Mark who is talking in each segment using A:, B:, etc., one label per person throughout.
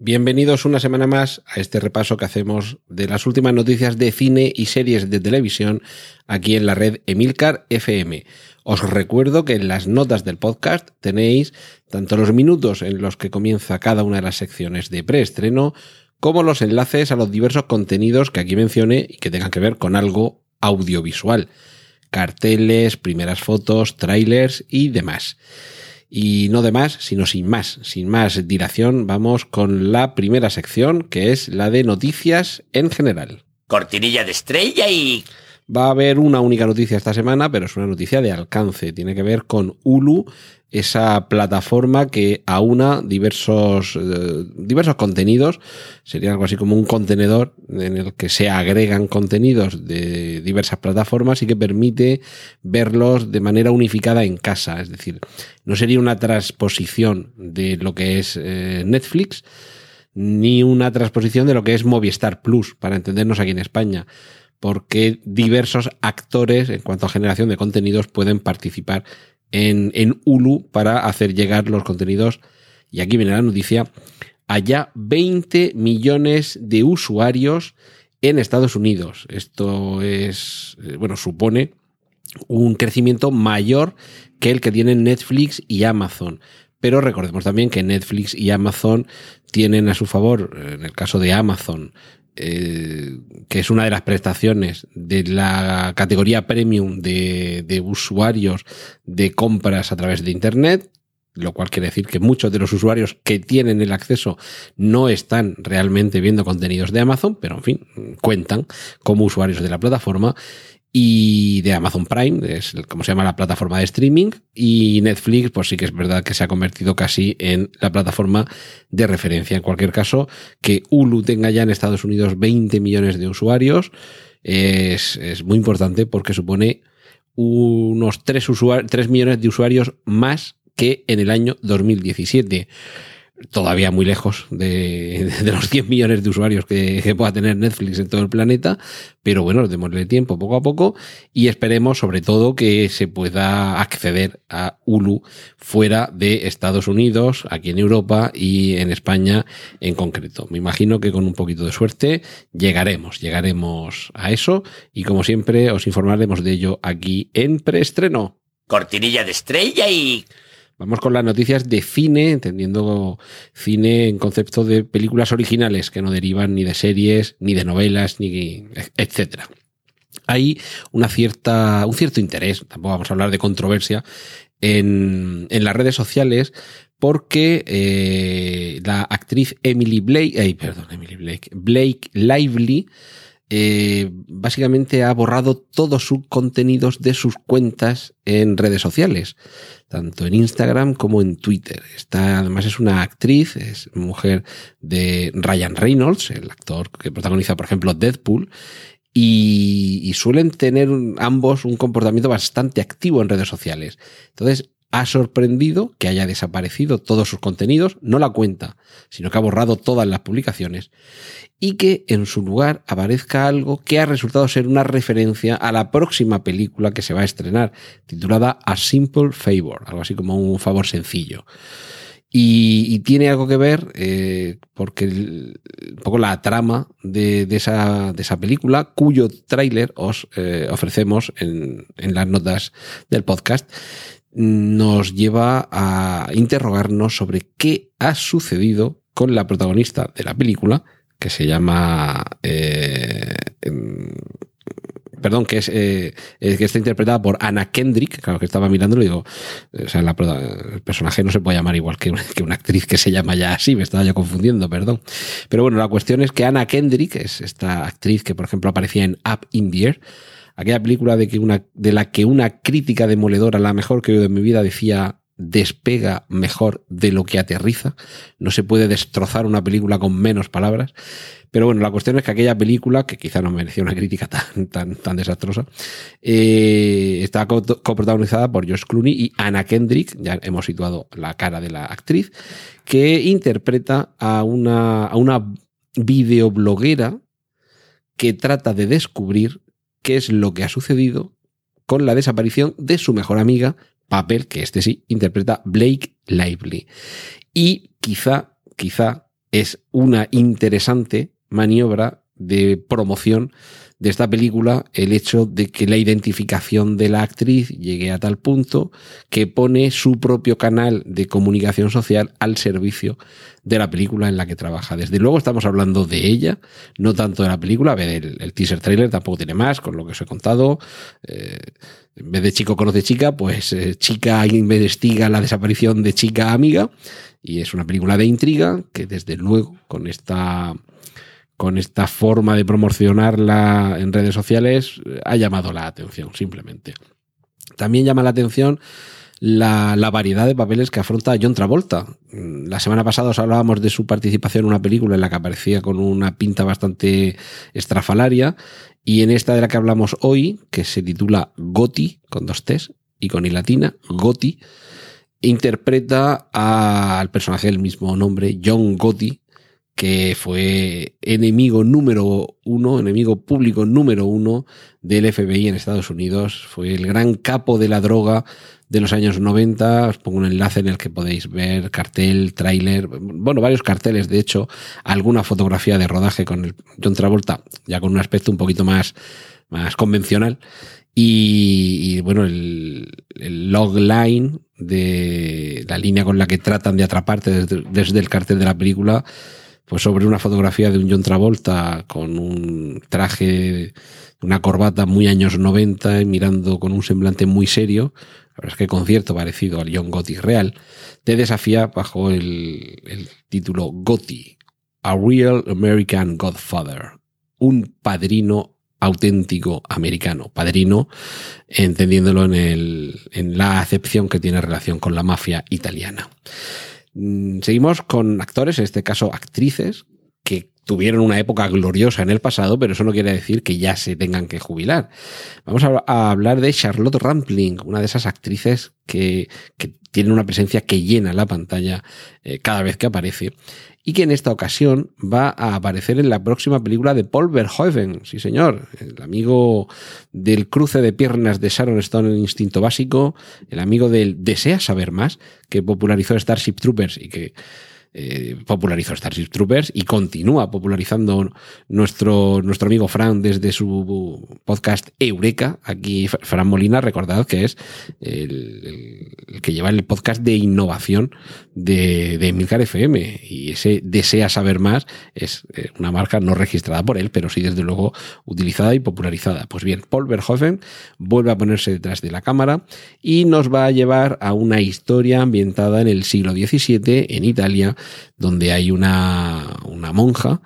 A: Bienvenidos una semana más a este repaso que hacemos de las últimas noticias de cine y series de televisión aquí en la red Emilcar FM. Os recuerdo que en las notas del podcast tenéis tanto los minutos en los que comienza cada una de las secciones de preestreno como los enlaces a los diversos contenidos que aquí mencioné y que tengan que ver con algo audiovisual. Carteles, primeras fotos, trailers y demás. Y no de más, sino sin más, sin más dilación, vamos con la primera sección, que es la de noticias en general.
B: Cortinilla de estrella y...
A: Va a haber una única noticia esta semana, pero es una noticia de alcance. Tiene que ver con Hulu, esa plataforma que aúna diversos, eh, diversos contenidos. Sería algo así como un contenedor en el que se agregan contenidos de diversas plataformas y que permite verlos de manera unificada en casa. Es decir, no sería una transposición de lo que es eh, Netflix ni una transposición de lo que es Movistar Plus, para entendernos aquí en España porque diversos actores en cuanto a generación de contenidos pueden participar en, en Hulu para hacer llegar los contenidos. Y aquí viene la noticia. Allá 20 millones de usuarios en Estados Unidos. Esto es, eh, bueno, supone un crecimiento mayor que el que tienen Netflix y Amazon. Pero recordemos también que Netflix y Amazon tienen a su favor, en el caso de Amazon, eh, que es una de las prestaciones de la categoría premium de, de, usuarios de compras a través de Internet, lo cual quiere decir que muchos de los usuarios que tienen el acceso no están realmente viendo contenidos de Amazon, pero en fin, cuentan como usuarios de la plataforma y de Amazon Prime, es como se llama la plataforma de streaming, y Netflix, pues sí que es verdad que se ha convertido casi en la plataforma de referencia. En cualquier caso, que Hulu tenga ya en Estados Unidos 20 millones de usuarios es, es muy importante porque supone unos 3, 3 millones de usuarios más que en el año 2017 todavía muy lejos de, los 100 millones de usuarios que, que, pueda tener Netflix en todo el planeta, pero bueno, démosle tiempo poco a poco y esperemos sobre todo que se pueda acceder a Hulu fuera de Estados Unidos, aquí en Europa y en España en concreto. Me imagino que con un poquito de suerte llegaremos, llegaremos a eso y como siempre os informaremos de ello aquí en preestreno.
B: Cortinilla de estrella y...
A: Vamos con las noticias de cine, entendiendo cine en concepto de películas originales que no derivan ni de series, ni de novelas, ni etcétera. Hay una cierta, un cierto interés, tampoco vamos a hablar de controversia, en, en las redes sociales porque eh, la actriz Emily Blake, ay, perdón, Emily Blake, Blake Lively, eh, básicamente ha borrado todos sus contenidos de sus cuentas en redes sociales, tanto en Instagram como en Twitter. Está, además es una actriz, es mujer de Ryan Reynolds, el actor que protagoniza, por ejemplo, Deadpool, y, y suelen tener ambos un comportamiento bastante activo en redes sociales. Entonces, ha sorprendido que haya desaparecido todos sus contenidos, no la cuenta, sino que ha borrado todas las publicaciones y que en su lugar aparezca algo que ha resultado ser una referencia a la próxima película que se va a estrenar, titulada A Simple Favor, algo así como un favor sencillo. Y, tiene algo que ver, eh, porque un poco la trama de, de, esa, de esa película, cuyo tráiler os eh, ofrecemos en, en las notas del podcast, nos lleva a interrogarnos sobre qué ha sucedido con la protagonista de la película, que se llama... Eh, perdón, que es eh, que está interpretada por Anna Kendrick, claro que estaba mirando y digo, o sea, el personaje no se puede llamar igual que una, que una, actriz que se llama ya así, me estaba yo confundiendo, perdón. Pero bueno, la cuestión es que Anna Kendrick es esta actriz que, por ejemplo, aparecía en Up in the Air, aquella película de, que una, de la que una crítica demoledora, la mejor que he oído en mi vida, decía despega mejor de lo que aterriza. No se puede destrozar una película con menos palabras. Pero bueno, la cuestión es que aquella película, que quizá no merecía una crítica tan, tan, tan desastrosa, eh, está coprotagonizada por Josh Clooney y Anna Kendrick, ya hemos situado la cara de la actriz, que interpreta a una, a una videobloguera que trata de descubrir qué es lo que ha sucedido con la desaparición de su mejor amiga, papel que este sí interpreta Blake Lively. Y quizá, quizá es una interesante maniobra de promoción de esta película el hecho de que la identificación de la actriz llegue a tal punto que pone su propio canal de comunicación social al servicio de la película en la que trabaja. Desde luego estamos hablando de ella, no tanto de la película. A ver, el, teaser trailer tampoco tiene más, con lo que os he contado. Eh, en vez de chico conoce chica, pues eh, chica investiga la desaparición de chica amiga. Y es una película de intriga que desde luego con esta con esta forma de promocionarla en redes sociales ha llamado la atención, simplemente. También llama la atención la, variedad de papeles que afronta John Travolta. La semana pasada os hablábamos de su participación en una película en la que aparecía con una pinta bastante estrafalaria y en esta de la que hablamos hoy, que se titula Goti, con dos T's y con I latina, Goti, interpreta al personaje del mismo nombre, John Gotti, que fue enemigo número uno, enemigo público número uno del FBI en Estados Unidos. Fue el gran capo de la droga de los años 90. Os pongo un enlace en el que podéis ver cartel, tráiler, bueno, varios carteles, de hecho, alguna fotografía de rodaje con el John Travolta, ya con un aspecto un poquito más, más convencional. Y, bueno, el, el log line de la línea con la que tratan de atraparte desde el cartel de la película pues sobre una fotografía de un John Travolta con un traje, una corbata muy años 90 y mirando con un semblante muy serio, la verdad es que concierto parecido al John Gotti real, te desafía bajo el, el título Gotti, A Real American Godfather, un padrino auténtico americano, padrino, entendiéndolo en, el, en la acepción que tiene relación con la mafia italiana. Mm, seguimos con actores, en este caso actrices, que tuvieron una época gloriosa en el pasado, pero eso no quiere decir que ya se tengan que jubilar. Vamos a, hablar de Charlotte Rampling, una de esas actrices que, que tiene una presencia que llena la pantalla eh, cada vez que aparece y que en esta ocasión va a aparecer en la próxima película de Paul Verhoeven, sí señor, el amigo del cruce de piernas de Sharon Stone en Instinto Básico, el amigo del Desea saber más, que popularizó Starship Troopers y que eh, popularizó Starship Troopers y continúa popularizando nuestro, nuestro amigo Fran desde su podcast Eureka. Aquí Fran Molina, recordad que es el, que lleva el podcast de innovación de, de FM y ese desea saber más es eh, una marca no registrada por él, pero sí desde luego utilizada y popularizada. Pues bien, Paul Verhoeven vuelve a ponerse detrás de la cámara y nos va a llevar a una historia ambientada en el siglo XVII en Italia donde hay una, una monja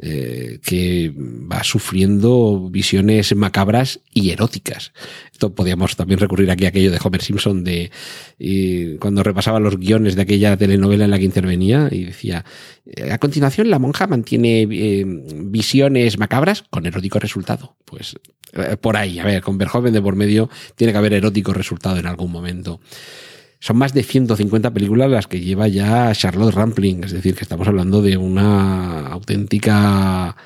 A: eh, que va sufriendo visiones macabras y eróticas. Esto podíamos también recurrir aquí a aquello de Homer Simpson de cuando repasaba los guiones de aquella telenovela en la que intervenía y decía eh, a continuación la monja mantiene eh, visiones macabras con erótico resultado. Pues por ahí, a ver, con Verjoven de por medio tiene que haber erótico resultado en algún momento. Son más de 150 películas las que lleva ya Charlotte Rampling, es decir, que estamos hablando de una auténtica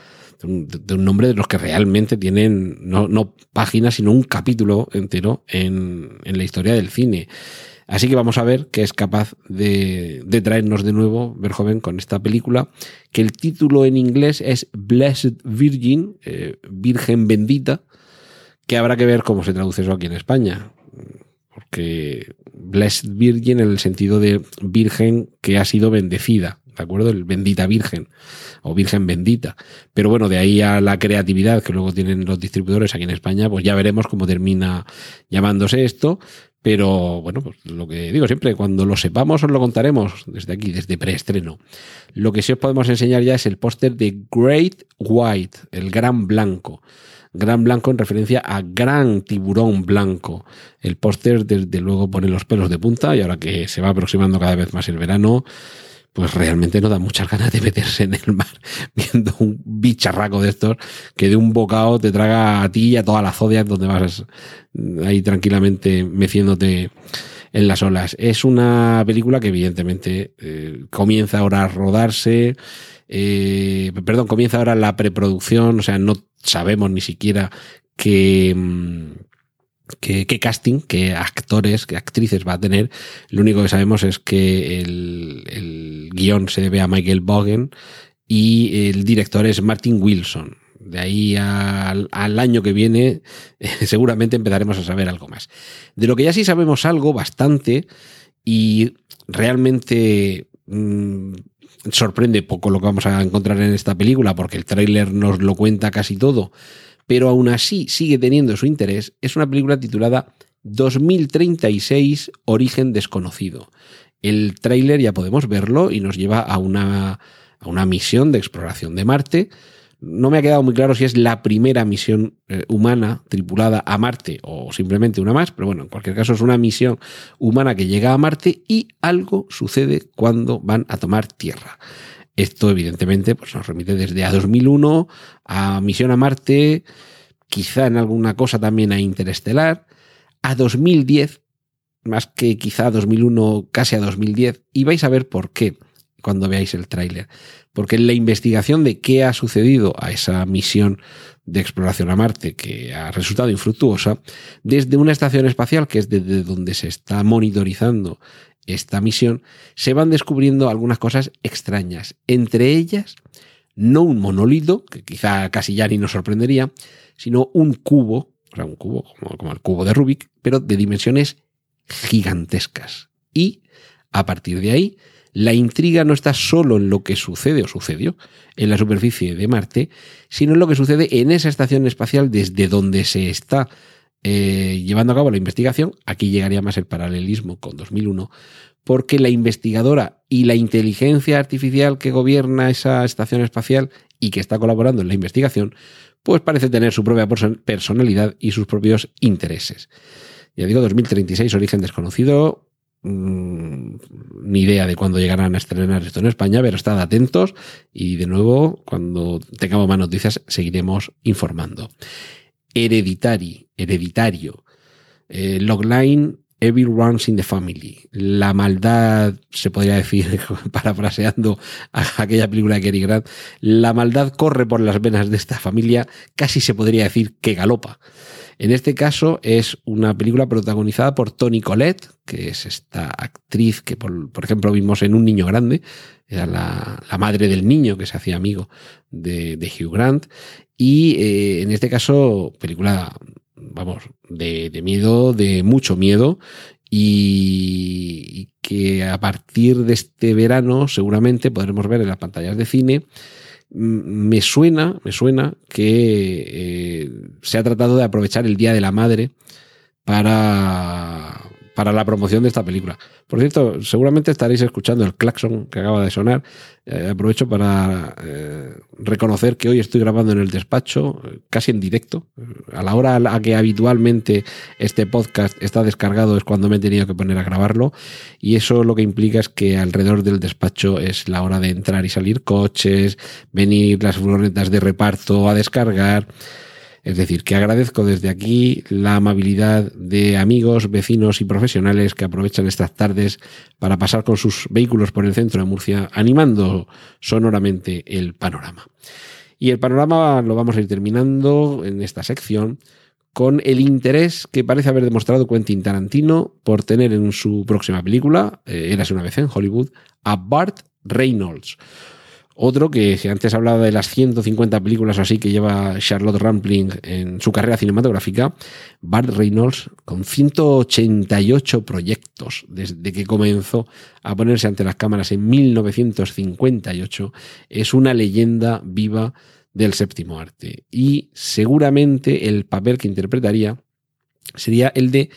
A: de un, nombre de los que realmente tienen no, páginas, sino un capítulo entero en, la historia del cine. Así que vamos a ver qué es capaz de, traernos de nuevo Verhoeven con esta película, que el título en inglés es Blessed Virgin, eh, Virgen Bendita, que habrá que ver cómo se traduce eso aquí en España porque Blessed Virgin en el sentido de virgen que ha sido bendecida, ¿de acuerdo? El bendita virgen o virgen bendita. Pero bueno, de ahí a la creatividad que luego tienen los distribuidores aquí en España, pues ya veremos cómo termina llamándose esto. Pero bueno, pues lo que digo siempre, cuando lo sepamos os lo contaremos desde aquí, desde preestreno. Lo que sí os podemos enseñar ya es el póster de Great White, el gran blanco Gran Blanco en referencia a Gran Tiburón Blanco. El póster desde luego pone los pelos de punta y ahora que se va aproximando cada vez más el verano, pues realmente no da muchas ganas de meterse en el mar viendo un bicharraco de estos que de un bocado te traga a ti y a todas las zodias donde vas ahí tranquilamente meciéndote en las olas. Es una película que evidentemente eh, comienza ahora a rodarse, eh, perdón, comienza ahora la preproducción, o sea, no sabemos ni siquiera qué, mm, qué, casting, qué actores, qué actrices va a tener. Lo único que sabemos es que el, el guion se debe a Michael Bogen y el director es Martin Wilson. De ahí al, año que viene seguramente empezaremos a saber algo más. De lo que ya sí sabemos algo, bastante, y realmente mmm, sorprende poco lo que vamos a encontrar en esta película, porque el tráiler nos lo cuenta casi todo, pero aún así sigue teniendo su interés, es una película titulada 2036 Origen Desconocido. El tráiler ya podemos verlo y nos lleva a una, a una misión de exploración de Marte, no me ha quedado muy claro si es la primera misión eh, humana tripulada a Marte o simplemente una más, pero bueno, en cualquier caso es una misión humana que llega a Marte y algo sucede cuando van a tomar Tierra. Esto evidentemente pues, nos remite desde a 2001 a misión a Marte, quizá en alguna cosa también a Interestelar, a 2010, más que quizá a 2001, casi a 2010, y vais a ver por qué cuando veáis el tráiler porque en la investigación de qué ha sucedido a esa misión de exploración a Marte que ha resultado infructuosa, desde una estación espacial, que es desde donde se está monitorizando esta misión, se van descubriendo algunas cosas extrañas. Entre ellas, no un monolito, que quizá casi ya ni nos sorprendería, sino un cubo, o sea, un cubo como, como el cubo de Rubik, pero de dimensiones gigantescas. Y a partir de ahí la intriga no está solo en lo que sucede o sucedió en la superficie de Marte, sino en lo que sucede en esa estación espacial desde donde se está eh, llevando a cabo la investigación. Aquí llegaría más el paralelismo con 2001, porque la investigadora y la inteligencia artificial que gobierna esa estación espacial y que está colaborando en la investigación, pues parece tener su propia personalidad y sus propios intereses. Ya digo, 2036, origen desconocido, Mm, ni idea de cuándo llegarán a estrenar esto en España, pero estad atentos y de nuevo, cuando tengamos más noticias, seguiremos informando. Hereditary, hereditario. Eh, logline Evil Runs in the Family. La maldad, se podría decir, parafraseando a aquella película de Cary Grant, la maldad corre por las venas de esta familia, casi se podría decir que galopa. En este caso es una película protagonizada por Toni Collette, que es esta actriz que, por, ejemplo, vimos en Un Niño Grande, era la, madre del niño que se hacía amigo de, de Hugh Grant. Y eh, en este caso, película, vamos, de miedo, de mucho miedo, y que a partir de este verano seguramente podremos ver en las pantallas de cine me suena, me suena que eh, se ha tratado de aprovechar el Día de la Madre para, para la promoción de esta película. Por cierto, seguramente estaréis escuchando el claxon que acaba de sonar. Eh, aprovecho para eh, reconocer que hoy estoy grabando en el despacho, casi en directo. A la hora a que habitualmente este podcast está descargado es cuando me he tenido que poner a grabarlo. Y eso lo que implica es que alrededor del despacho es la hora de entrar y salir coches, venir las furgonetas de reparto a descargar. Es decir, que agradezco desde aquí la amabilidad de amigos, vecinos y profesionales que aprovechan estas tardes para pasar con sus vehículos por el centro de Murcia, animando sonoramente el panorama. Y el panorama lo vamos a ir terminando en esta sección con el interés que parece haber demostrado Quentin Tarantino por tener en su próxima película, eh, Érase una vez en Hollywood, a Bart Reynolds otro que antes hablaba de las 150 películas o así que lleva Charlotte Rampling en su carrera cinematográfica, Bart Reynolds con 188 proyectos desde que comenzó a ponerse ante las cámaras en 1958 es una leyenda viva del séptimo arte. Y seguramente el papel que interpretaría sería el de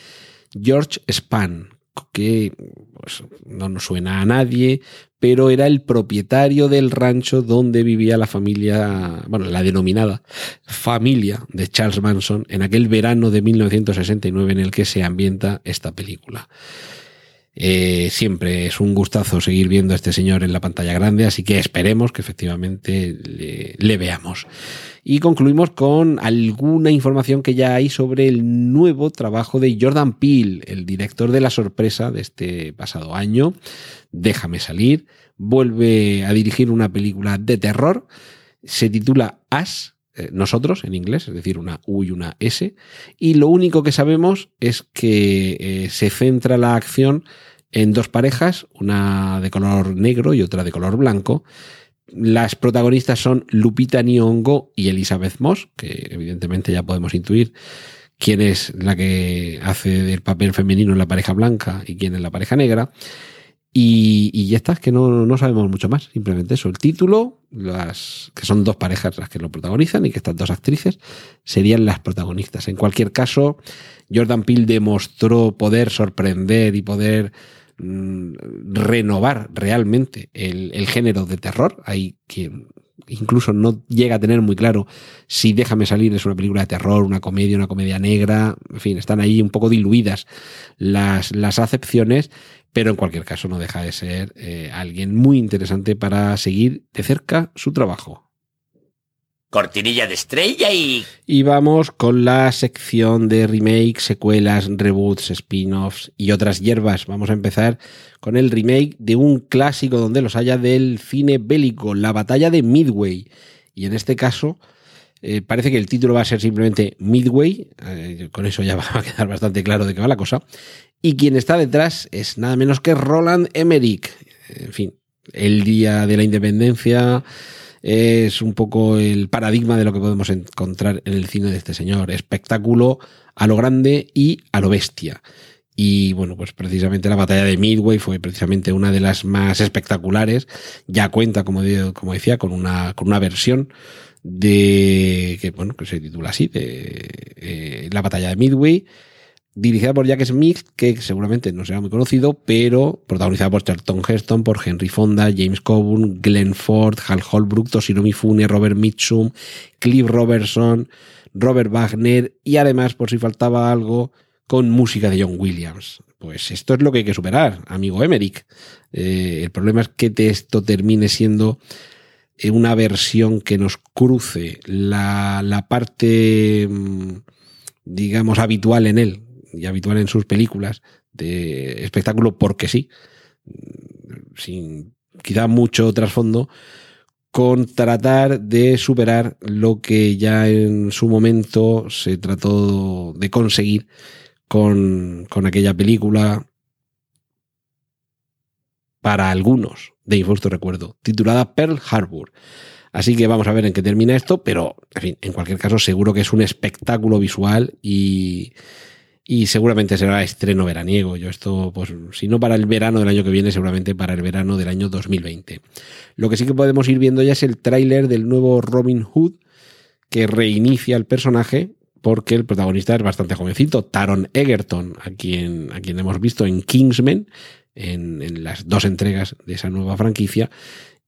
A: George Span, que pues, no nos suena a nadie, pero era el propietario del rancho donde vivía la familia, bueno, la denominada familia de Charles Manson en aquel verano de 1969 en el que se ambienta esta película. Eh, siempre es un gustazo seguir viendo a este señor en la pantalla grande, así que esperemos que efectivamente le, le, veamos. Y concluimos con alguna información que ya hay sobre el nuevo trabajo de Jordan Peele, el director de La Sorpresa de este pasado año. Déjame salir. Vuelve a dirigir una película de terror. Se titula As, eh, nosotros en inglés, es decir, una U y una S, y lo único que sabemos es que eh, se centra la acción en dos parejas, una de color negro y otra de color blanco. Las protagonistas son Lupita Nyong'o y Elizabeth Moss, que evidentemente ya podemos intuir quién es la que hace del papel femenino en la pareja blanca y quién es la pareja negra. Y, ya está, es que no, no, sabemos mucho más, simplemente eso. El título, las, que son dos parejas las que lo protagonizan y que estas dos actrices serían las protagonistas. En cualquier caso, Jordan Peele demostró poder sorprender y poder mm, renovar realmente el, el, género de terror. Hay quien incluso no llega a tener muy claro si Déjame salir es una película de terror, una comedia, una comedia negra. En fin, están ahí un poco diluidas las, las acepciones pero en cualquier caso no deja de ser eh, alguien muy interesante para seguir de cerca su trabajo.
B: Cortinilla de estrella y...
A: Y vamos con la sección de remakes, secuelas, reboots, spin-offs y otras hierbas. Vamos a empezar con el remake de un clásico donde los haya del cine bélico, la batalla de Midway. Y en este caso eh, parece que el título va a ser simplemente Midway, eh, con eso ya va a quedar bastante claro de qué va la cosa. Y quien está detrás es nada menos que Roland Emmerich. En fin, el día de la independencia es un poco el paradigma de lo que podemos encontrar en el cine de este señor. Espectáculo a lo grande y a lo bestia. Y bueno, pues precisamente la batalla de Midway fue precisamente una de las más espectaculares. Ya cuenta, como, como decía, con una, con una versión de que bueno que se titula así de eh, la batalla de Midway dirigida por Jack Smith, que seguramente no será muy conocido, pero protagonizada por Charlton Heston, por Henry Fonda, James Coburn, Glenn Ford, Hal Holbrook, Toshiro Mifune, Robert Mitchum, Cliff Robertson, Robert Wagner y además, por si faltaba algo, con música de John Williams. Pues esto es lo que hay que superar, amigo Emmerich. Eh, el problema es que esto termine siendo eh, una versión que nos cruce la, la parte, mm, digamos, habitual en él, y habitual en sus películas de espectáculo porque sí, sin quizá mucho trasfondo, con tratar de superar lo que ya en su momento se trató de conseguir con, con aquella película para algunos de injusto recuerdo, titulada Pearl Harbor. Así que vamos a ver en qué termina esto, pero en en cualquier caso seguro que es un espectáculo visual y, y seguramente será estreno veraniego. Yo esto, pues, si no para el verano del año que viene, seguramente para el verano del año 2020. Lo que sí que podemos ir viendo ya es el tráiler del nuevo Robin Hood, que reinicia el personaje, porque el protagonista es bastante jovencito, Taron Egerton, a quien, a quien hemos visto en Kingsman, en, en las dos entregas de esa nueva franquicia,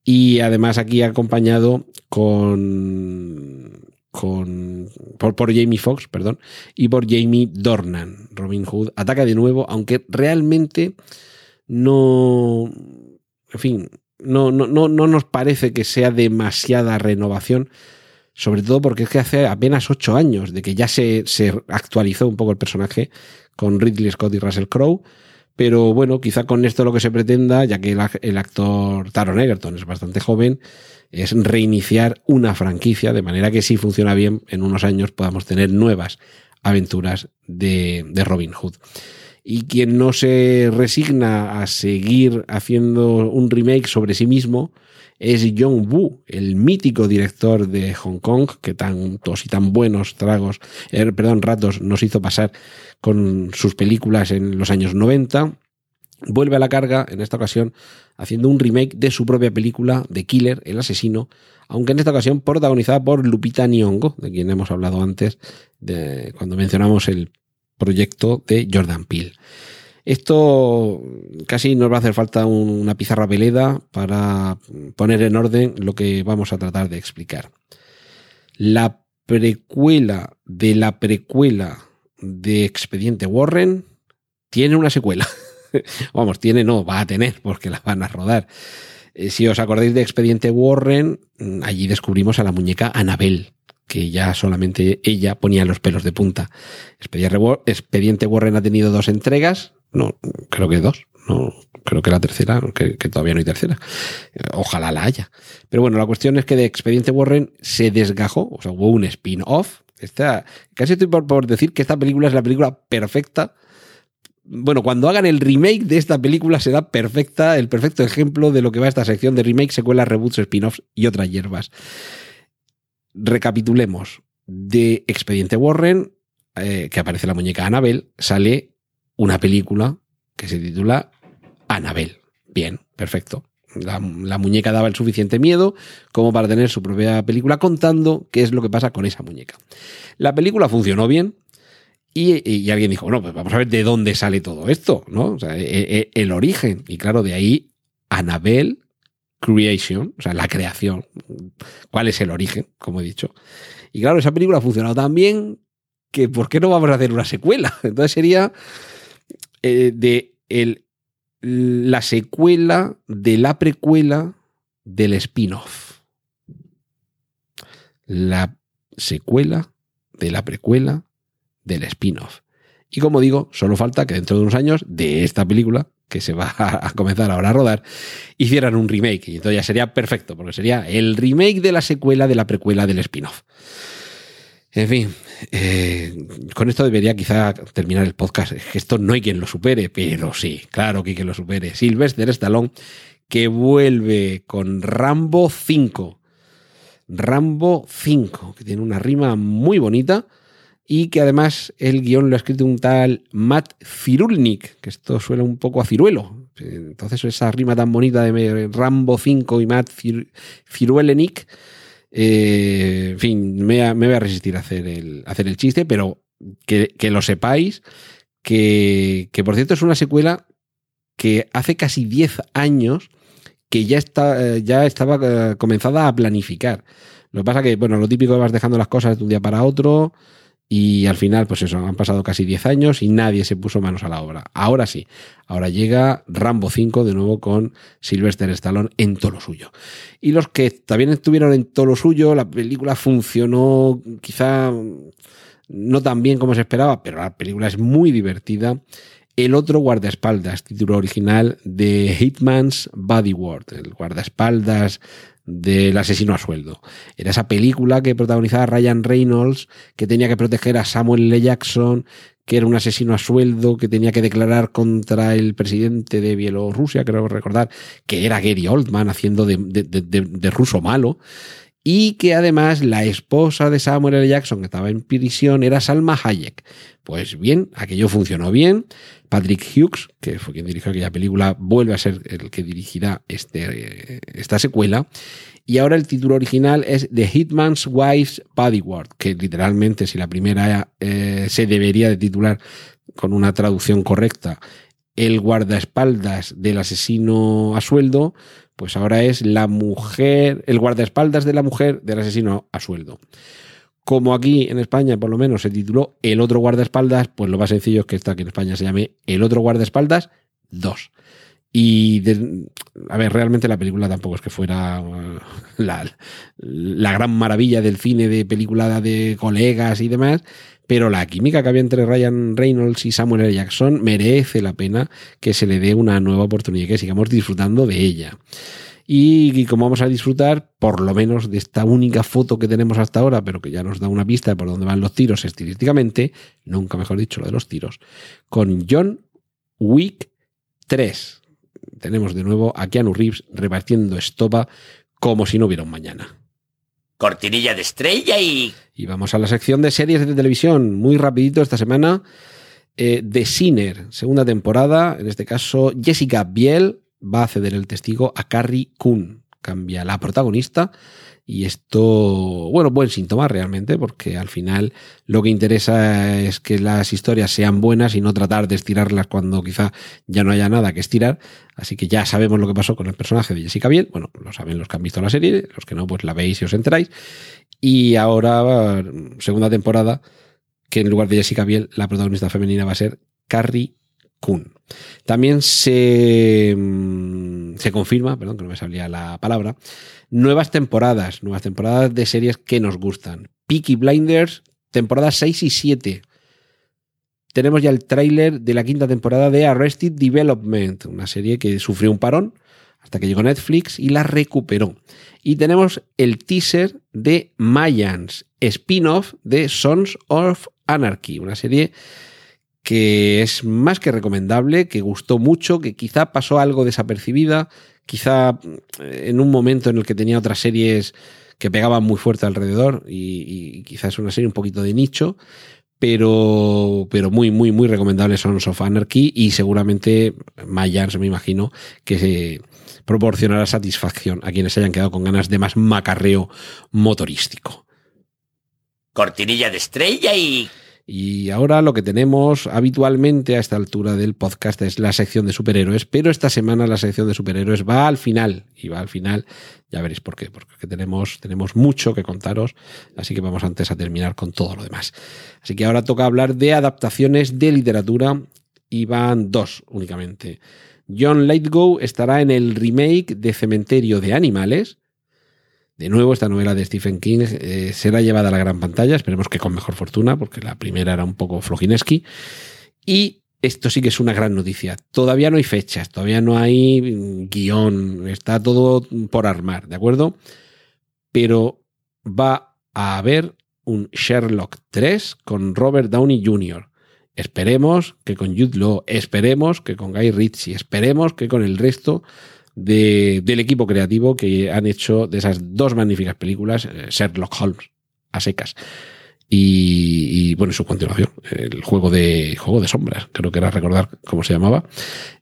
A: y además aquí acompañado con con, por, por Jamie Foxx, perdón, y por Jamie Dornan. Robin Hood ataca de nuevo, aunque realmente no, en fin, no, no, no, no nos parece que sea demasiada renovación, sobre todo porque es que hace apenas ocho años de que ya se, se actualizó un poco el personaje con Ridley Scott y Russell Crowe. Pero bueno, quizá con esto lo que se pretenda, ya que el, el actor Taron Egerton es bastante joven, es reiniciar una franquicia, de manera que si funciona bien, en unos años podamos tener nuevas aventuras de, de Robin Hood. Y quien no se resigna a seguir haciendo un remake sobre sí mismo es John Woo, el mítico director de Hong Kong, que tantos y tan buenos tragos, eh, perdón, ratos nos hizo pasar con sus películas en los años 90 vuelve a la carga, en esta ocasión, haciendo un remake de su propia película, The Killer, el asesino, aunque en esta ocasión protagonizada por Lupita Nyong'o, de quien hemos hablado antes, de, cuando mencionamos el proyecto de Jordan Peele. Esto casi nos va a hacer falta una pizarra veleda para poner en orden lo que vamos a tratar de explicar. La precuela de la precuela de Expediente Warren tiene una secuela. Vamos, tiene no, va a tener, porque la van a rodar. Eh, si os acordáis de Expediente Warren, mm, allí descubrimos a la muñeca Anabel, que ya solamente ella ponía los pelos de punta. Expediente Warren ha tenido dos entregas, no, creo que dos, no, creo que la tercera, que, todavía no hay tercera. Ojalá la haya. Pero bueno, la cuestión es que de Expediente Warren se desgajó, o sea, hubo un spin-off. Casi estoy por, por decir que esta película es la película perfecta bueno, cuando hagan el remake de esta película será perfecta, el perfecto ejemplo de lo que va esta sección de remake, secuelas, reboots, spin-offs y otras hierbas. Recapitulemos. De Expediente Warren, eh, que aparece la muñeca Annabel, sale una película que se titula Annabel. Bien, perfecto. La, muñeca daba el suficiente miedo como para tener su propia película contando qué es lo que pasa con esa muñeca. La película funcionó bien, y, alguien dijo, bueno, pues vamos a ver de dónde sale todo esto, ¿no? O sea, e, e, el origen. Y claro, de ahí Annabelle Creation, o sea, la creación. ¿Cuál es el origen? Como he dicho. Y claro, esa película ha funcionado tan bien que ¿por qué no vamos a hacer una secuela? Entonces sería eh, de la secuela de la precuela del spin-off. La secuela de la precuela del spin-off. Y como digo, solo falta que dentro de unos años de esta película, que se va a comenzar ahora a rodar, hicieran un remake. Y entonces ya sería perfecto, porque sería el remake de la secuela de la precuela del spin-off. En fin, eh, con esto debería quizá terminar el podcast. Esto no hay quien lo supere, pero sí, claro que hay quien lo supere. Sylvester Stallone, que vuelve con Rambo 5. Rambo 5, que tiene una rima muy bonita y que además el guion lo ha escrito un tal Matt Cirulnik, que esto suena un poco a ciruelo. Entonces esa rima tan bonita de Rambo 5 y Matt Ciruelenik, eh, en fin, me, voy a resistir a hacer el, hacer el chiste, pero que, lo sepáis, que, que, por cierto es una secuela que hace casi 10 años que ya, está, eh, ya estaba eh, comenzada a planificar. Lo que pasa que, bueno, lo típico vas dejando las cosas de un día para otro, y al final, pues eso, han pasado casi 10 años y nadie se puso manos a la obra. Ahora sí, ahora llega Rambo 5 de nuevo con Sylvester Stallone en todo lo suyo. Y los que también estuvieron en todo lo suyo, la película funcionó quizá no tan bien como se esperaba, pero la película es muy divertida. El otro guardaespaldas, título original de Hitman's Bodyguard, el guardaespaldas del asesino a sueldo. Era esa película que protagonizaba Ryan Reynolds, que tenía que proteger a Samuel L. Jackson, que era un asesino a sueldo, que tenía que declarar contra el presidente de Bielorrusia, creo recordar, que era Gary Oldman haciendo de, de ruso malo y que además la esposa de Samuel L. Jackson, que estaba en prisión, era Salma Hayek. Pues bien, aquello funcionó bien. Patrick Hughes, que fue quien dirigió aquella película, vuelve a ser el que dirigirá este, esta secuela. Y ahora el título original es The Hitman's Wife's Bodyguard, que literalmente, si la primera eh, se debería de titular con una traducción correcta, el guardaespaldas del asesino a sueldo, pues ahora es la mujer, el guardaespaldas de la mujer del asesino a sueldo. Como aquí en España, por lo menos, se tituló El otro guardaespaldas, pues lo más sencillo es que esta aquí en España se llame El otro guardaespaldas 2. Y, a ver, realmente la película tampoco es que fuera uh, la, la, gran maravilla del cine de película de colegas y demás, pero la química que había entre Ryan Reynolds y Samuel L. Jackson merece la pena que se le dé una nueva oportunidad y que sigamos disfrutando de ella. Y, como vamos a disfrutar, por lo menos de esta única foto que tenemos hasta ahora, pero que ya nos da una pista de por dónde van los tiros estilísticamente, nunca mejor dicho lo de los tiros, con John Wick 3. Tenemos de nuevo a Keanu Reeves repartiendo estopa como si no hubiera un mañana
B: cortinilla de estrella y...
A: Y vamos a la sección de series de televisión. Muy rapidito esta semana. Eh, The Sinner, segunda temporada. En este caso, Jessica Biel va a ceder el testigo a Carrie Coon. Cambia la protagonista Y esto, bueno, buen síntoma realmente, porque al final lo que interesa es que las historias sean buenas y no tratar de estirarlas cuando quizá ya no haya nada que estirar. Así que ya sabemos lo que pasó con el personaje de Jessica Biel. Bueno, lo saben los que han visto la serie, los que no, pues la veis y os enteráis. Y ahora, segunda temporada, que en lugar de Jessica Biel, la protagonista femenina va a ser Carrie Kun. También se, mm, se confirma, perdón, que no me salía la palabra, nuevas temporadas, nuevas temporadas de series que nos gustan. Peaky Blinders, temporadas 6 y 7. Tenemos ya el tráiler de la quinta temporada de Arrested Development, una serie que sufrió un parón hasta que llegó Netflix y la recuperó. Y tenemos el teaser de Mayans, spin-off de Sons of Anarchy, una serie que es más que recomendable, que gustó mucho, que quizá pasó algo desapercibida, quizá eh, en un momento en el que tenía otras series que pegaban muy fuerte alrededor y, quizás es una serie un poquito de nicho, pero, pero muy, muy, muy recomendable Sons of Anarchy y seguramente Mayans, me imagino, que se proporcionará satisfacción a quienes hayan quedado con ganas de más macarreo motorístico.
B: Cortinilla de estrella y
A: y ahora lo que tenemos habitualmente a esta altura del podcast es la sección de superhéroes, pero esta semana la sección de superhéroes va al final, y va al final, ya veréis por qué, porque tenemos, tenemos mucho que contaros, así que vamos antes a terminar con todo lo demás. Así que ahora toca hablar de adaptaciones de literatura, y van dos únicamente. John Lightgo estará en el remake de Cementerio de Animales, de nuevo, esta novela de Stephen King eh, será llevada a la gran pantalla, esperemos que con mejor fortuna, porque la primera era un poco flojineski. Y esto sí que es una gran noticia. Todavía no hay fechas, todavía no hay mm, guion, está todo por armar, ¿de acuerdo? Pero va a haber un Sherlock 3 con Robert Downey Jr. Esperemos que con Jude Law, esperemos que con Guy Ritchie, esperemos que con el resto del equipo creativo que han hecho de esas dos magníficas películas, eh, Sherlock Holmes, a secas. Y, bueno, su continuación, el juego de, juego de sombras, creo que era recordar cómo se llamaba.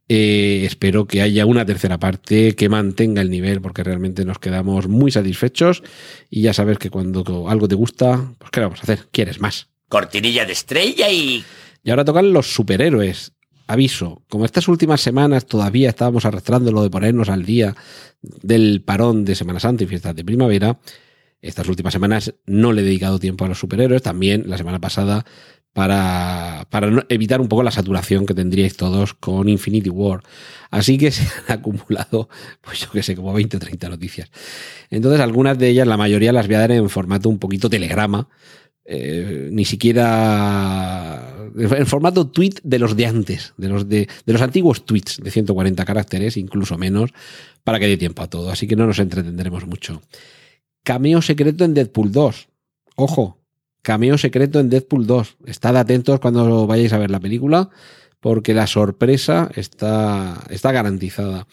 A: Eh, espero que haya una tercera parte que mantenga el nivel, porque realmente nos quedamos muy satisfechos. Y ya sabes que cuando algo te gusta, pues ¿qué vamos a hacer? ¿Quieres más?
B: Cortinilla de estrella y.
A: Y ahora tocan los superhéroes aviso, como estas últimas semanas todavía estábamos arrastrando lo de ponernos al día del parón de Semana Santa y fiestas de primavera, estas últimas semanas no le he dedicado tiempo a los superhéroes, también la semana pasada para, para evitar un poco la saturación que tendríais todos con Infinity War. Así que se han acumulado, pues yo que sé, como 20 o 30 noticias. Entonces, algunas de ellas, la mayoría las voy a dar en formato un poquito telegrama, eh, ni siquiera en formato tweet de los de antes, de los, de, de, los antiguos tweets de 140 caracteres, incluso menos, para que dé tiempo a todo. Así que no nos entretendremos mucho. Cameo secreto en Deadpool 2. Ojo, cameo secreto en Deadpool 2. Estad atentos cuando vayáis a ver la película, porque la sorpresa está, está garantizada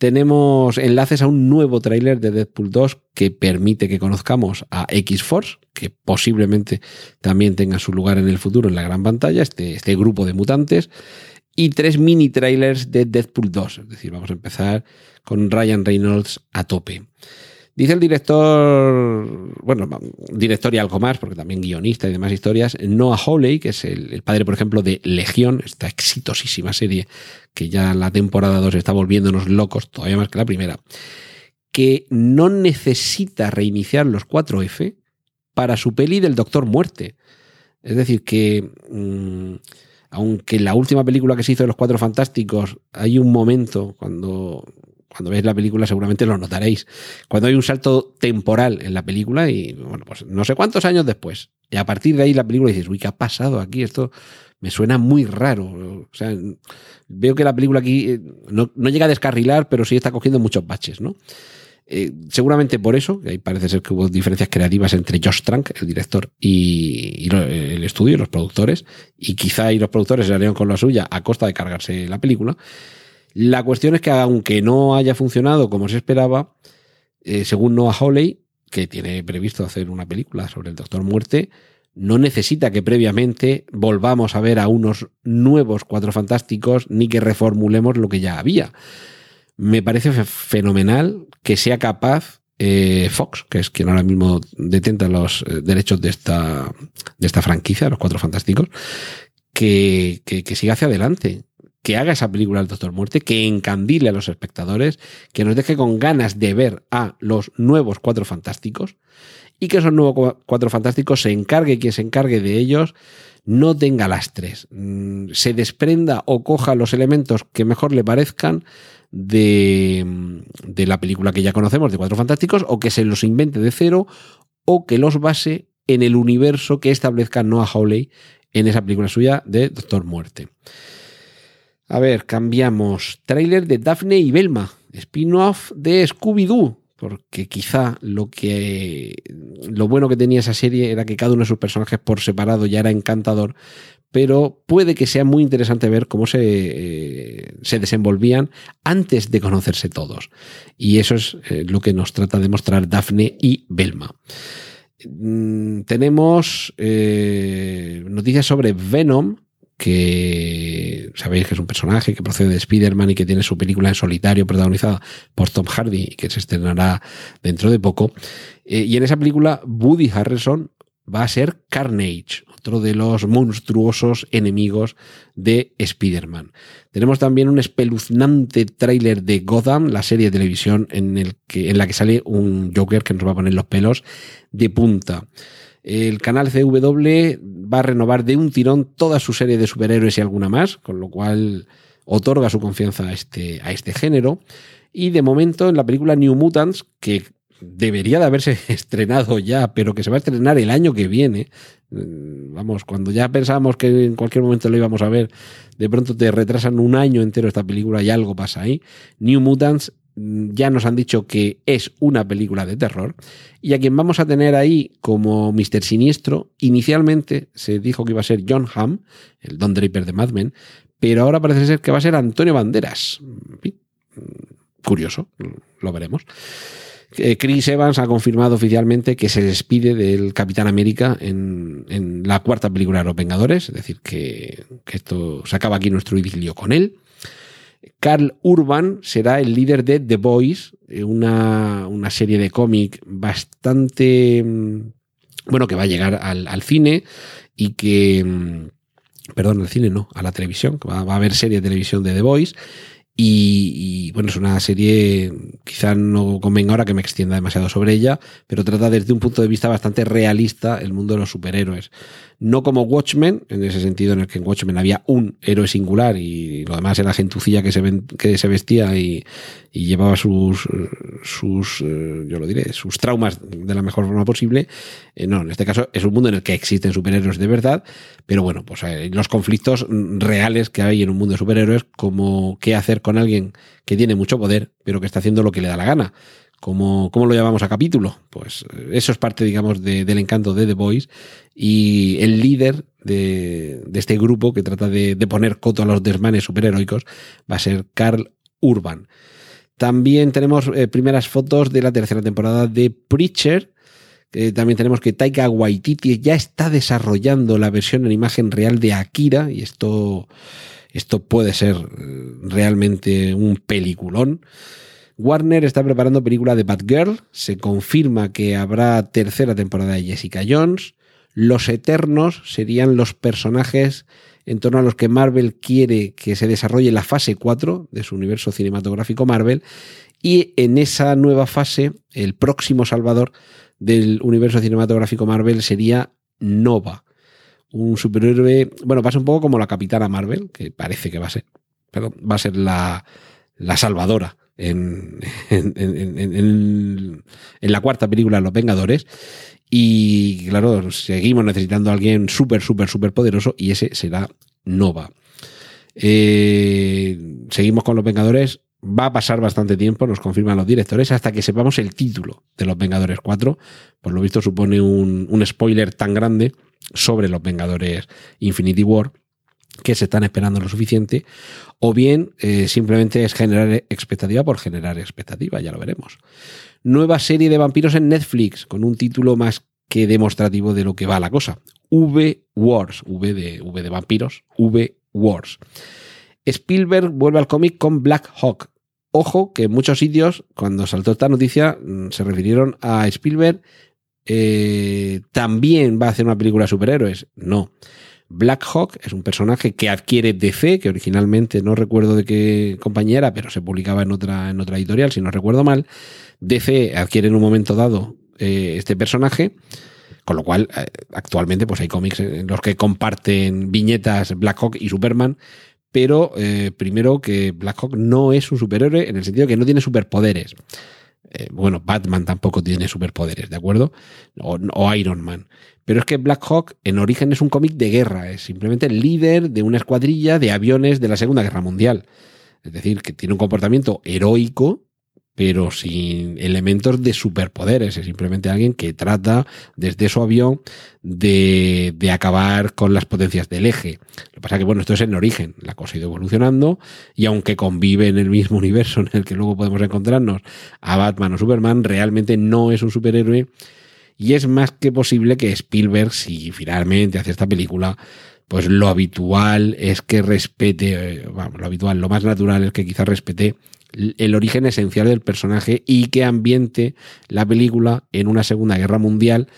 A: tenemos enlaces a un nuevo tráiler de Deadpool 2 que permite que conozcamos a X-Force, que posiblemente también tenga su lugar en el futuro en la gran pantalla, este, este grupo de mutantes, y tres mini trailers de Deadpool 2. Es decir, vamos a empezar con Ryan Reynolds a tope. Dice el director, bueno, director y algo más, porque también guionista y demás historias, Noah Hawley, que es el, padre, por ejemplo, de Legión, esta exitosísima serie que ya la temporada 2 está volviéndonos locos, todavía más que la primera, que no necesita reiniciar los 4F para su peli del Doctor Muerte. Es decir, que mm, aunque la última película que se hizo de los Cuatro Fantásticos hay un momento cuando cuando veáis la película seguramente lo notaréis. Cuando hay un salto temporal en la película y, bueno, pues no sé cuántos años después. Y a partir de ahí la película dices, uy, ¿qué ha pasado aquí? Esto me suena muy raro. O sea, veo que la película aquí eh, no, llega a descarrilar, pero sí está cogiendo muchos baches, ¿no? Eh, seguramente por eso, ahí parece ser que hubo diferencias creativas entre Josh Trank, el director, y, el estudio, los productores, y quizá ahí los productores se salieron con la suya a costa de cargarse la película. La cuestión es que aunque no haya funcionado como se esperaba, eh, según Noah Hawley, que tiene previsto hacer una película sobre el Doctor Muerte, no necesita que previamente volvamos a ver a unos nuevos Cuatro Fantásticos ni que reformulemos lo que ya había. Me parece fenomenal que sea capaz eh, Fox, que es quien ahora mismo detenta los eh, derechos de esta, de esta franquicia, los Cuatro Fantásticos, que, que, que siga hacia adelante, que haga esa película del Doctor Muerte, que encandile a los espectadores, que nos deje con ganas de ver a los nuevos Cuatro Fantásticos y que esos nuevos Cuatro Fantásticos se encargue quien se encargue de ellos, no tenga lastres, mm, se desprenda o coja los elementos que mejor le parezcan de, de la película que ya conocemos de Cuatro Fantásticos o que se los invente de cero o que los base en el universo que establezca Noah Hawley en esa película suya de Doctor Muerte. A ver, cambiamos. Trailer de Daphne y Belma, spin-off de Scooby-Doo, porque quizá lo que lo bueno que tenía esa serie era que cada uno de sus personajes por separado ya era encantador, pero puede que sea muy interesante ver cómo se, eh, se desenvolvían antes de conocerse todos. Y eso es eh, lo que nos trata de mostrar Daphne y Belma. Mm, tenemos eh, noticias sobre Venom, que sabéis que es un personaje que procede de Spider-Man y que tiene su película en solitario protagonizada por Tom Hardy y que se estrenará dentro de poco. Eh, y en esa película Woody Harrelson va a ser Carnage, otro de los monstruosos enemigos de Spider-Man. Tenemos también un espeluznante tráiler de Gotham, la serie de televisión en, el que, en la que sale un Joker que nos va a poner los pelos de punta. El canal CW va a renovar de un tirón toda su serie de superhéroes y alguna más, con lo cual otorga su confianza a este, a este género. Y de momento en la película New Mutants, que debería de haberse estrenado ya, pero que se va a estrenar el año que viene. Mm, Vamos, cuando ya pensábamos que en cualquier momento lo íbamos a ver, de pronto te retrasan un año entero esta película y algo pasa ahí. New Mutants ya nos han dicho que es una película de terror y a quien vamos a tener ahí como Mr. Siniestro, inicialmente se dijo que iba a ser John Hamm, el Don Draper de Mad Men, pero ahora parece ser que va a ser Antonio Banderas. Fin, mm, Curioso, lo veremos. Eh, Chris Evans ha confirmado oficialmente que se despide del Capitán América en, en la cuarta película de Los Vengadores, es decir, que, que esto se acaba aquí nuestro idilio con él. Carl Urban será el líder de The Boys, eh, una, una serie de cómic bastante mm, bueno que va a llegar al, al cine y que mm, perdón, al cine no, a la televisión, que va, va a haber serie de televisión de The Boys y, bueno, es una serie, quizá no convenga ahora que me extienda demasiado sobre ella, pero trata desde un punto de vista bastante realista el mundo de los superhéroes. No como Watchmen, en ese sentido en el que en Watchmen había un héroe singular y lo demás era gentucilla que se, que se vestía y, y llevaba sus, sus, eh, yo lo diré, sus traumas de la mejor forma posible. Eh, no, en este caso es un mundo en el que existen superhéroes de verdad, pero bueno, pues hay los conflictos reales que hay en un mundo de superhéroes, como qué hacer con alguien que tiene mucho poder, pero que está haciendo lo que le da la gana. ¿Cómo, cómo lo llamamos a capítulo? Pues eso es parte, digamos, de, del encanto de The Voice y el líder de, de este grupo que trata de, de, poner coto a los desmanes superheroicos va a ser Carl Urban. También tenemos eh, primeras fotos de la tercera temporada de Preacher. Eh, también tenemos que Taika Waititi ya está desarrollando la versión en imagen real de Akira y esto, esto puede ser eh, realmente un peliculón. Warner está preparando película de Batgirl. Se confirma que habrá tercera temporada de Jessica Jones. Los Eternos serían los personajes en torno a los que Marvel quiere que se desarrolle la fase 4 de su universo cinematográfico Marvel. Y en esa nueva fase, el próximo salvador del universo cinematográfico Marvel sería Nova. Un superhéroe, bueno, pasa un poco como la Capitana Marvel, que parece que va a ser, pero va a ser la, la salvadora en, en, en, en, la cuarta película Los Vengadores. Y claro, seguimos necesitando a alguien súper, súper, súper poderoso y ese será Nova. Eh, seguimos con Los Vengadores. Va a pasar bastante tiempo, nos confirman los directores, hasta que sepamos el título de Los Vengadores 4. Por lo visto supone un, un spoiler tan grande sobre Los Vengadores Infinity War que se están esperando lo suficiente, o bien eh, simplemente es generar expectativa por generar expectativa, ya lo veremos. Nueva serie de vampiros en Netflix, con un título más que demostrativo de lo que va la cosa. V Wars, V de, v de vampiros, V Wars. Spielberg vuelve al cómic con Black Hawk. Ojo que en muchos sitios, cuando saltó esta noticia, mm, se refirieron a Spielberg. eh, también va a hacer una película de superhéroes. No. Black Hawk es un personaje que adquiere DC, que originalmente no recuerdo de qué compañía era, pero se publicaba en otra, en otra editorial, si no recuerdo mal. DC adquiere en un momento dado eh, este personaje, con lo cual eh, actualmente pues hay cómics en los que comparten viñetas Black Hawk y Superman, pero eh, primero que Black Hawk no es un superhéroe en el sentido que no tiene superpoderes. Eh, bueno, Batman tampoco tiene superpoderes, ¿de acuerdo? O, o Iron Man. Pero es que Black Hawk en origen es un cómic de guerra, es simplemente el líder de una escuadrilla de aviones de la Segunda Guerra Mundial. Es decir, que tiene un comportamiento heroico, pero sin elementos de superpoderes. Es simplemente alguien que trata desde su avión de, de acabar con las potencias del eje. Lo que pasa es que, bueno, esto es en origen. La cosa ha ido evolucionando y aunque convive en el mismo universo en el que luego podemos encontrarnos a Batman o Superman, realmente no es un superhéroe. Y es más que posible que Spielberg, si finalmente hace esta película, pues lo habitual es que respete, eh, vamos, lo habitual, lo más natural es que quizás respete el origen esencial del personaje y que ambiente la película en una Segunda Guerra Mundial,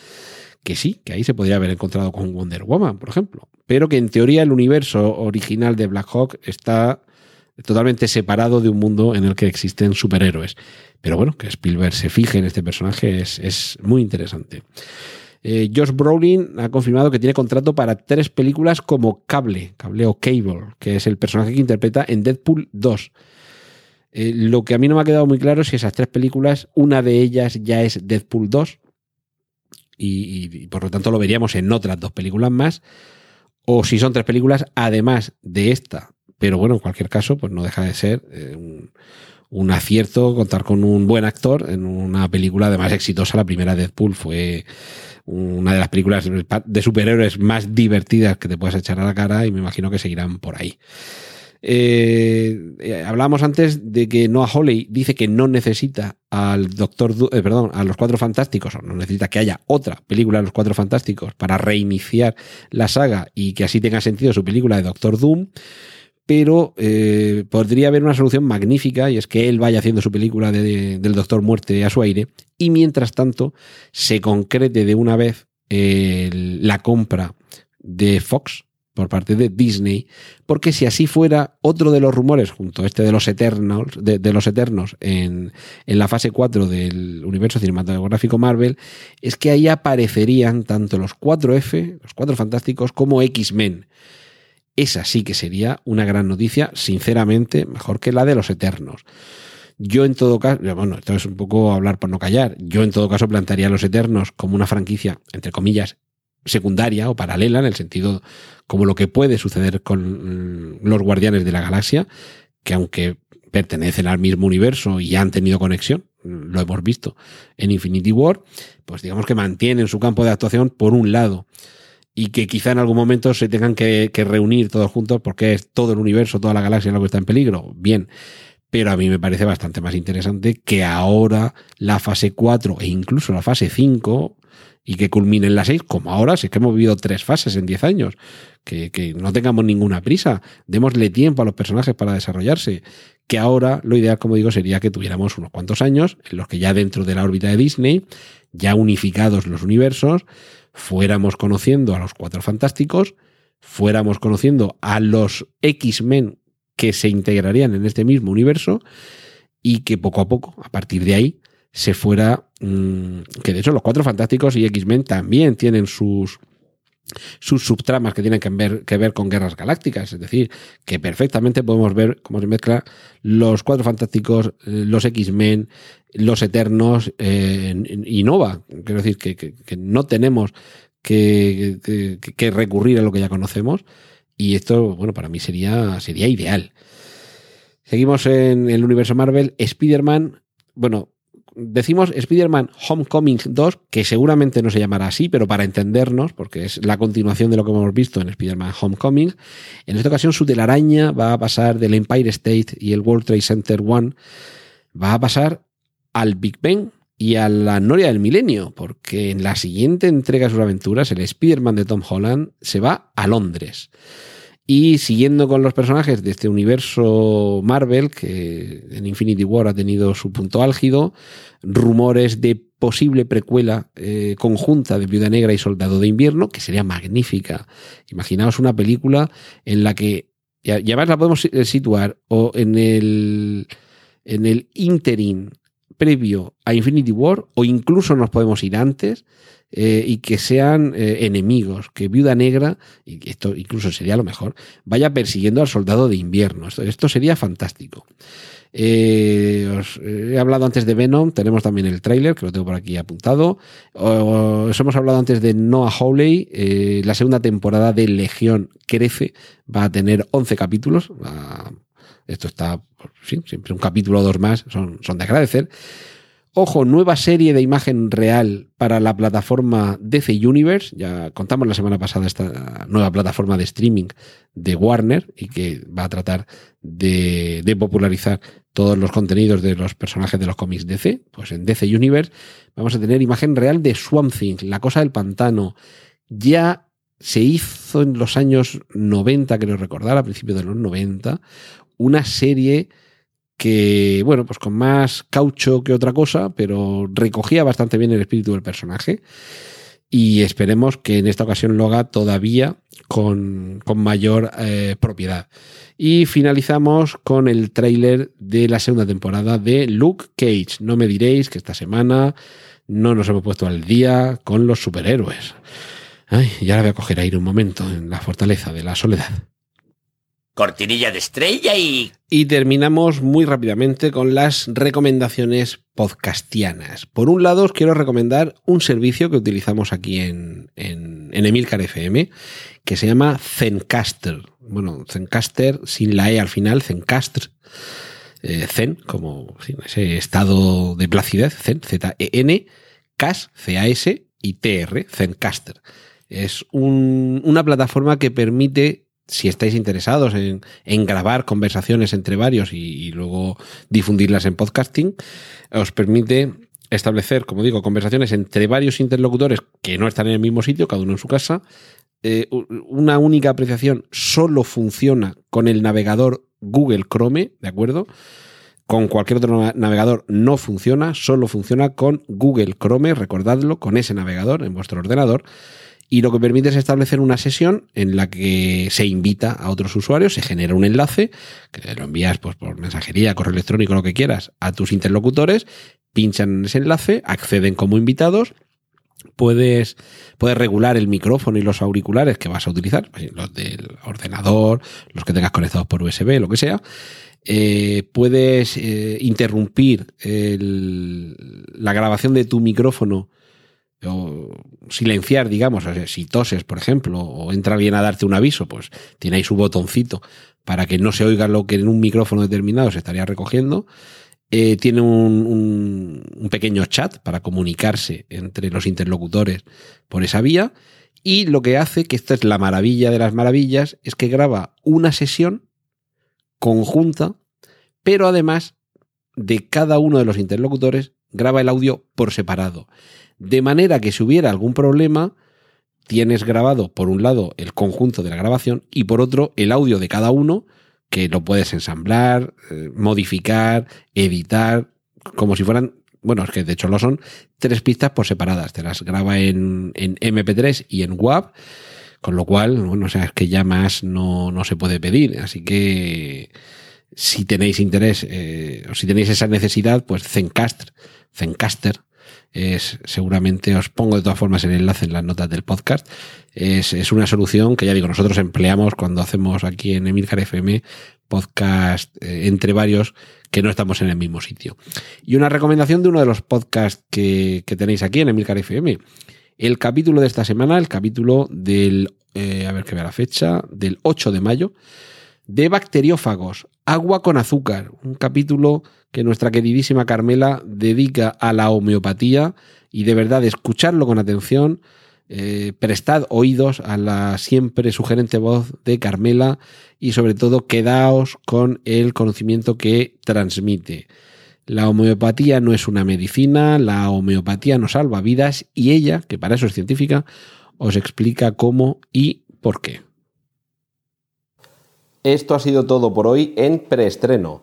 A: que sí, que ahí se podría haber encontrado con Wonder Woman, por ejemplo, pero que en teoría el universo original de Black Hawk está totalmente separado de un mundo en el que existen superhéroes. Pero bueno, que Spielberg se fije en este personaje es, es muy interesante. Eh, Josh Brolin ha confirmado que tiene contrato para tres películas como Cable, Cable o Cable, que es el personaje que interpreta en Deadpool 2. Eh, lo que a mí no me ha quedado muy claro es si esas tres películas, una de ellas ya es Deadpool 2, y, por lo tanto lo veríamos en otras dos películas más, o si son tres películas además de esta. Pero bueno, en cualquier caso, pues no deja de ser eh, un, un, acierto contar con un buen actor en una película además exitosa. La primera Deadpool fue una de las películas de superhéroes más divertidas que te puedas echar a la cara y me imagino que seguirán por ahí. Eh, eh, hablábamos antes de que Noah Hawley dice que no necesita al Doctor, du eh, perdón, a los Cuatro Fantásticos, o no necesita que haya otra película de los Cuatro Fantásticos para reiniciar la saga y que así tenga sentido su película de Doctor Doom. Pero eh, podría haber una solución magnífica y es que él vaya haciendo su película de, de, del Doctor Muerte a su aire y mientras tanto se concrete de una vez la compra de Fox por parte de Disney, porque si así fuera, otro de los rumores, junto a este de los Eternos, de, los Eternos en, en, la fase 4 del universo cinematográfico Marvel, es que ahí aparecerían tanto los 4F, los 4 fantásticos, como X-Men. Esa sí que sería una gran noticia, sinceramente, mejor que la de los Eternos. Yo en todo caso, bueno, esto es un poco hablar por no callar, yo en todo caso plantearía a los Eternos como una franquicia, entre comillas, secundaria o paralela, en el sentido como lo que puede suceder con los Guardianes de la Galaxia, que aunque pertenecen al mismo universo y han tenido conexión, lo hemos visto en Infinity War, pues digamos que mantienen su campo de actuación por un lado y que quizá en algún momento se tengan que, que reunir todos juntos porque es todo el universo, toda la galaxia lo que está en peligro. Bien, pero a mí me parece bastante más interesante que ahora la fase 4 e incluso la fase 5 y que culmine en la 6, como ahora, si es que hemos vivido tres fases en 10 años, que, que, no tengamos ninguna prisa, démosle tiempo a los personajes para desarrollarse, que ahora lo ideal, como digo, sería que tuviéramos unos cuantos años en los que ya dentro de la órbita de Disney, ya unificados los universos, fuéramos conociendo a los cuatro fantásticos, fuéramos conociendo a los X-Men que se integrarían en este mismo universo y que poco a poco, a partir de ahí, se fuera, mmm, que de hecho los Cuatro Fantásticos y X-Men también tienen sus, sus subtramas que tienen que ver, que ver con guerras galácticas, es decir, que perfectamente podemos ver cómo se mezcla los Cuatro Fantásticos, eh, los X-Men, los Eternos eh, y Nova. Quiero decir que, que, que no tenemos que, que, recurrir a lo que ya conocemos y esto, bueno, para mí sería, sería ideal. Seguimos en el universo Marvel. Spider-Man, bueno, decimos Spider-Man Homecoming 2, que seguramente no se llamará así, pero para entendernos, porque es la continuación de lo que hemos visto en Spider-Man Homecoming, en esta ocasión su telaraña va a pasar del Empire State y el World Trade Center One, va a pasar al Big Ben y a la Noria del Milenio, porque en la siguiente entrega de sus aventuras, el Spider-Man de Tom Holland se va a Londres. Y siguiendo con los personajes de este universo Marvel, que en Infinity War ha tenido su punto álgido, rumores de posible precuela eh, conjunta de Viuda Negra y Soldado de Invierno, que sería magnífica. Imaginaos una película en la que, y además la podemos situar o en el, en el interim previo a Infinity War, o incluso nos podemos ir antes, eh, y que sean eh, enemigos, que Viuda Negra, y esto incluso sería lo mejor, vaya persiguiendo al soldado de invierno. Esto, sería fantástico. Eh, os he hablado antes de Venom, tenemos también el tráiler, que lo tengo por aquí apuntado. Os hemos hablado antes de Noah Hawley, la segunda temporada de Legión crece, va a tener 11 capítulos. esto está, sí, siempre un capítulo o dos más, son, son de agradecer. Ojo, nueva serie de imagen real para la plataforma DC Universe. Ya contamos la semana pasada esta nueva plataforma de streaming de Warner y que va a tratar de, popularizar todos los contenidos de los personajes de los cómics DC. Pues en DC Universe vamos a tener imagen real de Swamp Thing, la cosa del pantano. Ya se hizo en los años 90, creo recordar, a principios de los 90, una serie que, bueno, pues con más caucho que otra cosa, pero recogía bastante bien el espíritu del personaje. Y esperemos que en esta ocasión lo haga todavía con, mayor eh, propiedad. Y finalizamos con el tráiler de la segunda temporada de Luke Cage. No me diréis que esta semana no nos hemos puesto al día con los superhéroes. Ay, ya la voy a coger aire un momento en la fortaleza de la soledad
B: cortinilla de estrella y...
A: Y terminamos muy rápidamente con las recomendaciones podcastianas. Por un lado, os quiero recomendar un servicio que utilizamos aquí en, en, Emilcar FM, que se llama Zencaster. Bueno, Zencaster sin la E al final, Zencaster. Eh, zen, como ese estado de placidez, Zen, Z-E-N, CAS, C-A-S y T-R, Zencaster. Es una plataforma que permite si estáis interesados en, grabar conversaciones entre varios y, luego difundirlas en podcasting, os permite establecer, como digo, conversaciones entre varios interlocutores que no están en el mismo sitio, cada uno en su casa. Eh, una única apreciación solo funciona con el navegador Google Chrome, ¿de acuerdo? Con cualquier otro navegador no funciona, solo funciona con Google Chrome, recordadlo, con ese navegador en vuestro ordenador y lo que permite es establecer una sesión en la que se invita a otros usuarios, se genera un enlace, que lo envías pues, por mensajería, correo electrónico, lo que quieras, a tus interlocutores, pinchan en ese enlace, acceden como invitados, puedes, puedes regular el micrófono y los auriculares que vas a utilizar, pues, los del ordenador, los que tengas conectados por USB, lo que sea. Eh, puedes eh, interrumpir la grabación de tu micrófono o silenciar, digamos, si toses, por ejemplo, o entra alguien a darte un aviso, pues tiene ahí su botoncito para que no se oiga lo que en un micrófono determinado se estaría recogiendo. Eh, tiene un, un, pequeño chat para comunicarse entre los interlocutores por esa vía. Y lo que hace, que esta es la maravilla de las maravillas, es que graba una sesión conjunta, pero además de cada uno de los interlocutores graba el audio por separado. De manera que si hubiera algún problema, tienes grabado por un lado el conjunto de la grabación y por otro el audio de cada uno que lo puedes ensamblar, eh, modificar, editar, como si fueran, bueno, es que de hecho lo son, tres pistas por separadas. Te las graba en, en MP3 y en WAV, con lo cual, bueno, o sea, es que ya más no, no se puede pedir. Así que si tenéis interés eh, o si tenéis esa necesidad, pues Zencaster, Zencaster es seguramente os pongo de todas formas el enlace en las notas del podcast. Es, es una solución que ya digo, nosotros empleamos cuando hacemos aquí en Emilcar FM podcast eh, entre varios que no estamos en el mismo sitio. Y una recomendación de uno de los podcasts que, que tenéis aquí en Emilcar FM. El capítulo de esta semana, el capítulo del, eh, a ver qué vea la fecha, del 8 de mayo, de bacteriófagos, agua con azúcar, un capítulo que nuestra queridísima Carmela dedica a la homeopatía y de verdad escucharlo con atención, eh, prestad oídos a la siempre sugerente voz de Carmela y sobre todo quedaos con el conocimiento que transmite. La homeopatía no es una medicina, la homeopatía no salva vidas y ella, que para eso es científica, os explica cómo y por qué. Esto ha sido todo por hoy en preestreno.